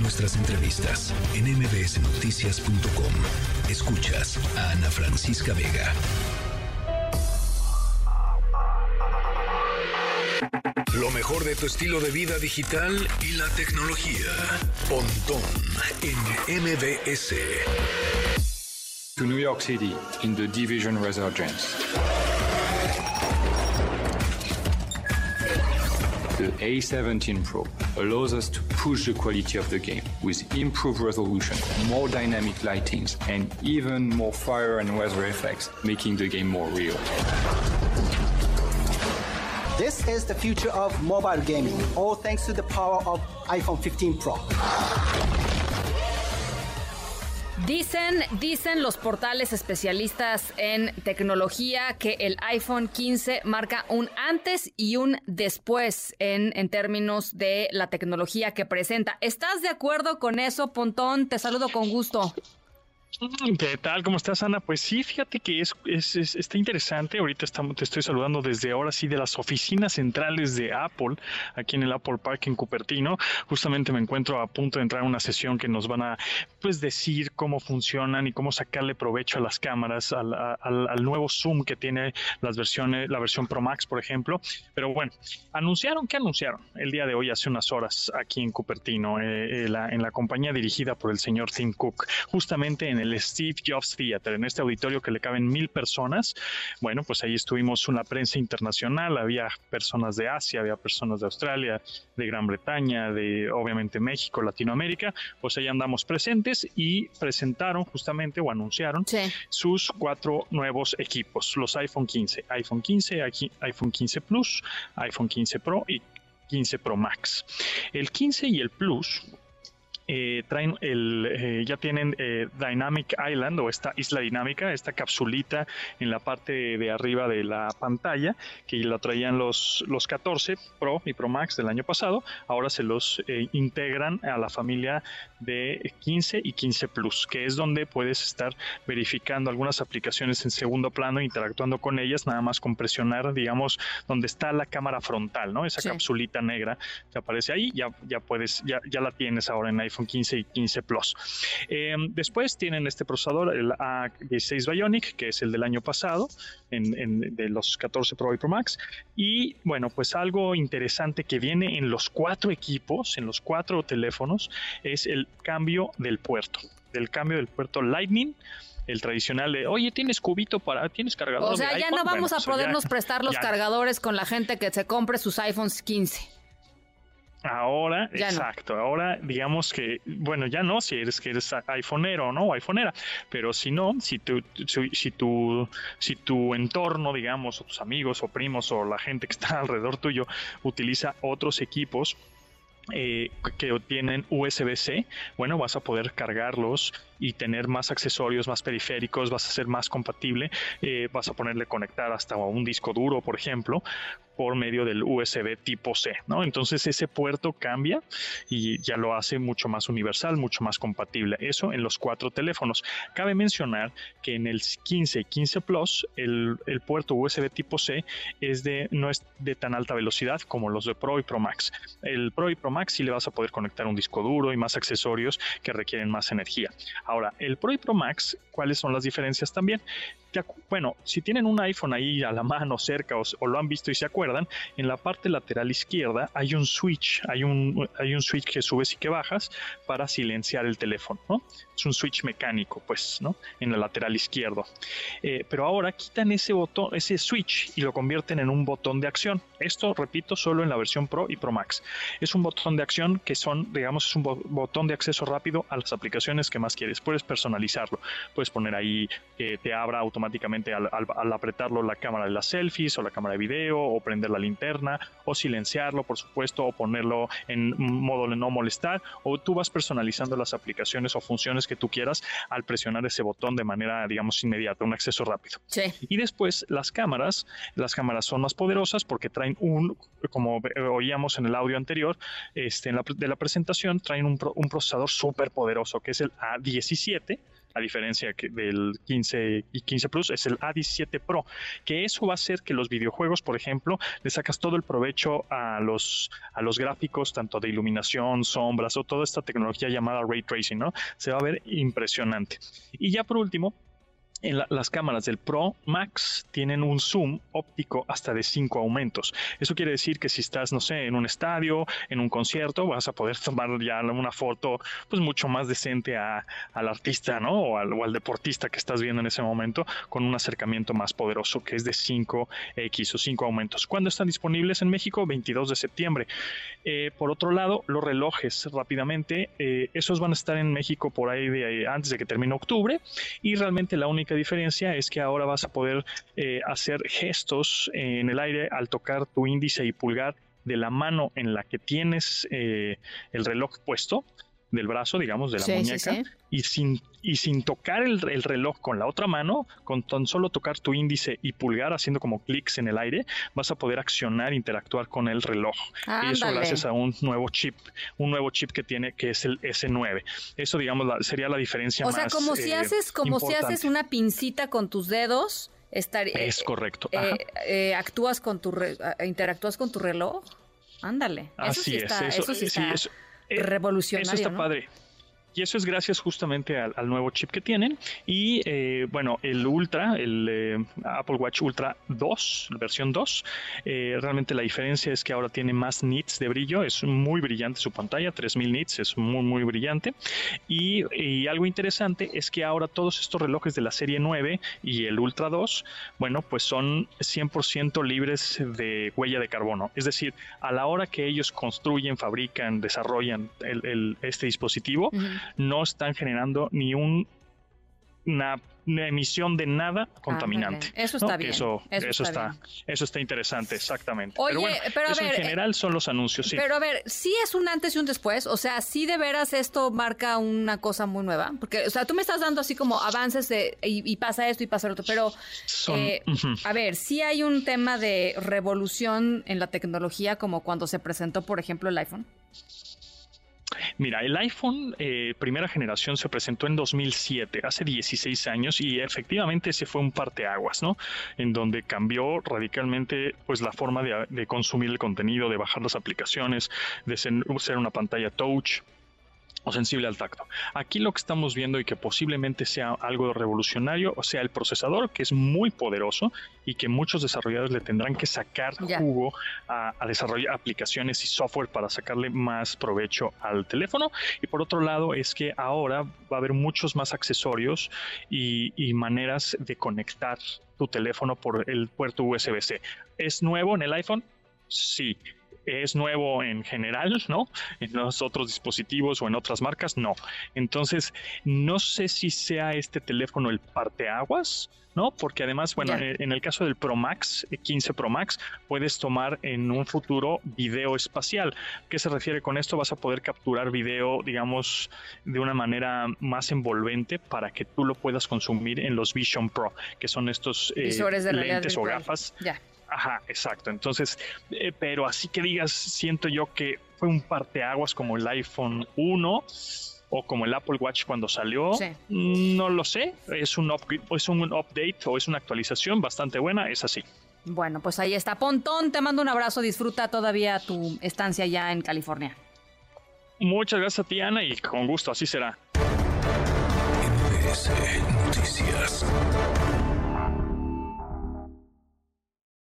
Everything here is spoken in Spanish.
nuestras entrevistas en mbsnoticias.com. Escuchas a Ana Francisca Vega. Lo mejor de tu estilo de vida digital y la tecnología. Pontón en MBS. To New York City in the Division Resurgence. The A17 Pro allows us to push the quality of the game with improved resolution, more dynamic lightings, and even more fire and weather effects, making the game more real. This is the future of mobile gaming, all thanks to the power of iPhone 15 Pro. Dicen, dicen los portales especialistas en tecnología que el iPhone 15 marca un antes y un después en, en términos de la tecnología que presenta. ¿Estás de acuerdo con eso, Pontón? Te saludo con gusto. ¿Qué tal? ¿Cómo estás, Ana? Pues sí, fíjate que es, es, está interesante. Ahorita estamos, te estoy saludando desde ahora sí de las oficinas centrales de Apple, aquí en el Apple Park en Cupertino. Justamente me encuentro a punto de entrar a una sesión que nos van a pues decir cómo funcionan y cómo sacarle provecho a las cámaras, al, al, al nuevo zoom que tiene las versiones, la versión Pro Max, por ejemplo. Pero bueno, anunciaron, ¿qué anunciaron? El día de hoy, hace unas horas, aquí en Cupertino, eh, la, en la compañía dirigida por el señor Tim Cook, justamente en el Steve Jobs Theater, en este auditorio que le caben mil personas. Bueno, pues ahí estuvimos una prensa internacional, había personas de Asia, había personas de Australia, de Gran Bretaña, de obviamente México, Latinoamérica, pues ahí andamos presentes y presentaron justamente o anunciaron Sí. sus cuatro nuevos equipos, los iPhone 15, iPhone 15, aquí- iPhone 15 Plus, iPhone 15 Pro y 15 Pro Max. El 15 y el Plus eh, traen el, eh, ya tienen eh, Dynamic Island o esta isla dinámica, esta capsulita en la parte de arriba de la pantalla que la traían los, los 14 Pro y Pro Max del año pasado, ahora se los eh, integran a la familia de 15 y 15 Plus, que es donde puedes estar verificando algunas aplicaciones en segundo plano, interactuando con ellas, nada más con presionar, digamos, donde está la cámara frontal, ¿no? Esa Sí. capsulita negra que aparece ahí, ya, ya puedes, ya, ya la tienes ahora en iPhone 15 y 15 Plus. Eh, después tienen este procesador, el A16 Bionic, que es el del año pasado, en, en- de los 14 Pro y Pro Max. Y bueno, pues algo interesante que viene en los cuatro equipos, en los cuatro teléfonos, es el cambio del puerto, del cambio del puerto Lightning. El tradicional de, oye, tienes cubito para, tienes cargador. O sea, de ya iPhone?". no vamos Bueno, a pues ya- podernos prestar los ya- cargadores con la gente que se compre sus iPhones 15. Ahora, Ya no. exacto, ahora digamos que, bueno, ya no, si eres que eres iPhoneero ¿no? o iPhoneera, pero si no, si tu, si, si tu, si tu entorno, digamos, o tus amigos o primos o la gente que está alrededor tuyo utiliza otros equipos, eh, que tienen USB-C, bueno, vas a poder cargarlos y tener más accesorios, más periféricos, vas a ser más compatible, eh, vas a ponerle conectar hasta un disco duro, por ejemplo, por medio del USB tipo C, ¿no? Entonces ese puerto cambia y ya lo hace mucho más universal, mucho más compatible. Eso en los cuatro teléfonos. Cabe mencionar que en el 15 y 15 Plus el, el puerto USB tipo C es de, no es de tan alta velocidad como los de Pro y Pro Max. El Pro y Pro Max sí le vas a poder conectar un disco duro y más accesorios que requieren más energía. Ahora, el Pro y Pro Max, ¿cuáles son las diferencias también? Bueno, si tienen un iPhone ahí a la mano cerca o, lo han visto y se acuerdan, en la parte lateral izquierda hay un switch, hay un, hay un switch que subes y que bajas para silenciar el teléfono, ¿no? Es un switch mecánico, pues, ¿no? En el lateral izquierdo. Eh, pero ahora quitan ese botón, ese switch y lo convierten en un botón de acción. Esto, repito, solo en la versión Pro y Pro Max. Es un botón de acción que son, digamos, es un bo- botón de acceso rápido a las aplicaciones que más quieres. Puedes personalizarlo. Puedes poner ahí que te abra automáticamente al, al- al apretarlo la cámara de las selfies o la cámara de video o prender la linterna o silenciarlo, por supuesto, o ponerlo en modo de no molestar o tú vas personalizando las aplicaciones o funciones que tú quieras al presionar ese botón de manera, digamos, inmediata, un acceso rápido. Sí. Y después las cámaras, las cámaras son más poderosas porque traen un, como oíamos en el audio anterior, este, en la, pre- de la presentación, traen un, un procesador súper poderoso que es el A17, a diferencia del 15 y 15 Plus, es el A17 Pro, que eso va a hacer que los videojuegos, por ejemplo, le sacas todo el provecho a los, a los gráficos, tanto de iluminación, sombras o toda esta tecnología llamada ray tracing, ¿no? Se va a ver impresionante. Y ya por último, las cámaras del Pro Max tienen un zoom óptico hasta de 5 aumentos. Eso quiere decir que si estás, no sé, en un estadio, en un concierto, vas a poder tomar ya una foto pues mucho más decente a, al artista, ¿no? O al, o al, deportista que estás viendo en ese momento con un acercamiento más poderoso que es de 5X o 5 aumentos. ¿Cuándo están disponibles en México? 22 de septiembre. Eh, por otro lado, los relojes rápidamente, eh, esos van a estar en México por ahí de, antes de que termine octubre y realmente la única diferencia es que ahora vas a poder eh, hacer gestos en el aire al tocar tu índice y pulgar de la mano en la que tienes el reloj puesto del brazo, digamos, de la muñeca, y sin y sin tocar el, reloj con la otra mano, con tan solo tocar tu índice y pulgar haciendo como clics en el aire, vas a poder accionar, interactuar con el reloj. Y eso gracias a un nuevo chip, un nuevo chip que tiene que es el S9. Eso digamos sería la diferencia. O sea, como si eh, haces, como si haces una pincita con tus dedos. Estar, es eh, correcto. Eh, actúas con tu interactúas con tu reloj. Ándale. Eso sí está, eso, sí está revolucionario. Eso está padre. Y eso es gracias justamente al, nuevo chip que tienen. Y eh, bueno, el Ultra, el eh, Apple Watch Ultra 2, versión 2, eh, realmente la diferencia es que ahora tiene más nits de brillo. Es muy brillante su pantalla, 3000 nits, es muy, muy brillante. Y, algo interesante es que ahora todos estos relojes de la serie 9 y el Ultra 2, bueno, pues son 100% libres de huella de carbono. Es decir, a la hora que ellos construyen, fabrican, desarrollan este dispositivo, no están generando ni un, una, emisión de nada contaminante. Eso está bien. Eso, eso, está, eso está interesante, exactamente. pero bueno, eso en eh, general son los anuncios, sí. Pero a ver, sí es un antes y un después, o sea, sí de veras esto marca una cosa muy nueva, porque, o sea, tú me estás dando así como avances de, y, pasa esto y pasa lo otro, pero, eh, a ver, sí hay un tema de revolución en la tecnología como cuando se presentó, por ejemplo, el iPhone. Mira, el iPhone eh, primera generación se presentó en 2007, hace 16 años, y efectivamente ese fue un parteaguas, ¿no? En donde cambió radicalmente pues la forma de, consumir el contenido, de bajar las aplicaciones, de ser una pantalla touch, o sensible al tacto. Aquí lo que estamos viendo y que posiblemente sea algo revolucionario, o sea, el procesador que es muy poderoso y que muchos desarrolladores le tendrán que sacar jugo a, desarrollar aplicaciones y software para sacarle más provecho al teléfono. Y por otro lado es que ahora va a haber muchos más accesorios y, y maneras de conectar tu teléfono por el puerto USB-C. ¿Es nuevo en el iPhone? Sí es nuevo en general, ¿no? En los otros dispositivos o en otras marcas, no. Entonces, no sé si sea este teléfono el parteaguas, ¿no? Porque además, bueno, en el caso del Pro Max, 15 eh, Pro Max, puedes tomar en un futuro video espacial. ¿Qué se refiere con esto? Vas a poder capturar video, digamos, de una manera más envolvente para que tú lo puedas consumir en los Vision Pro, que son estos eh, lentes o gafas. Ya Ajá, exacto. Entonces, eh, pero así que digas, siento yo que fue un parteaguas como el iPhone 1 o como el Apple Watch cuando salió. No lo sé. Es un, es un update o es una actualización bastante buena. Es así. Bueno, pues ahí está. Pontón, te mando un abrazo. Disfruta todavía tu estancia ya en California. Muchas gracias a ti, Ana, y con gusto, así será. Noticias.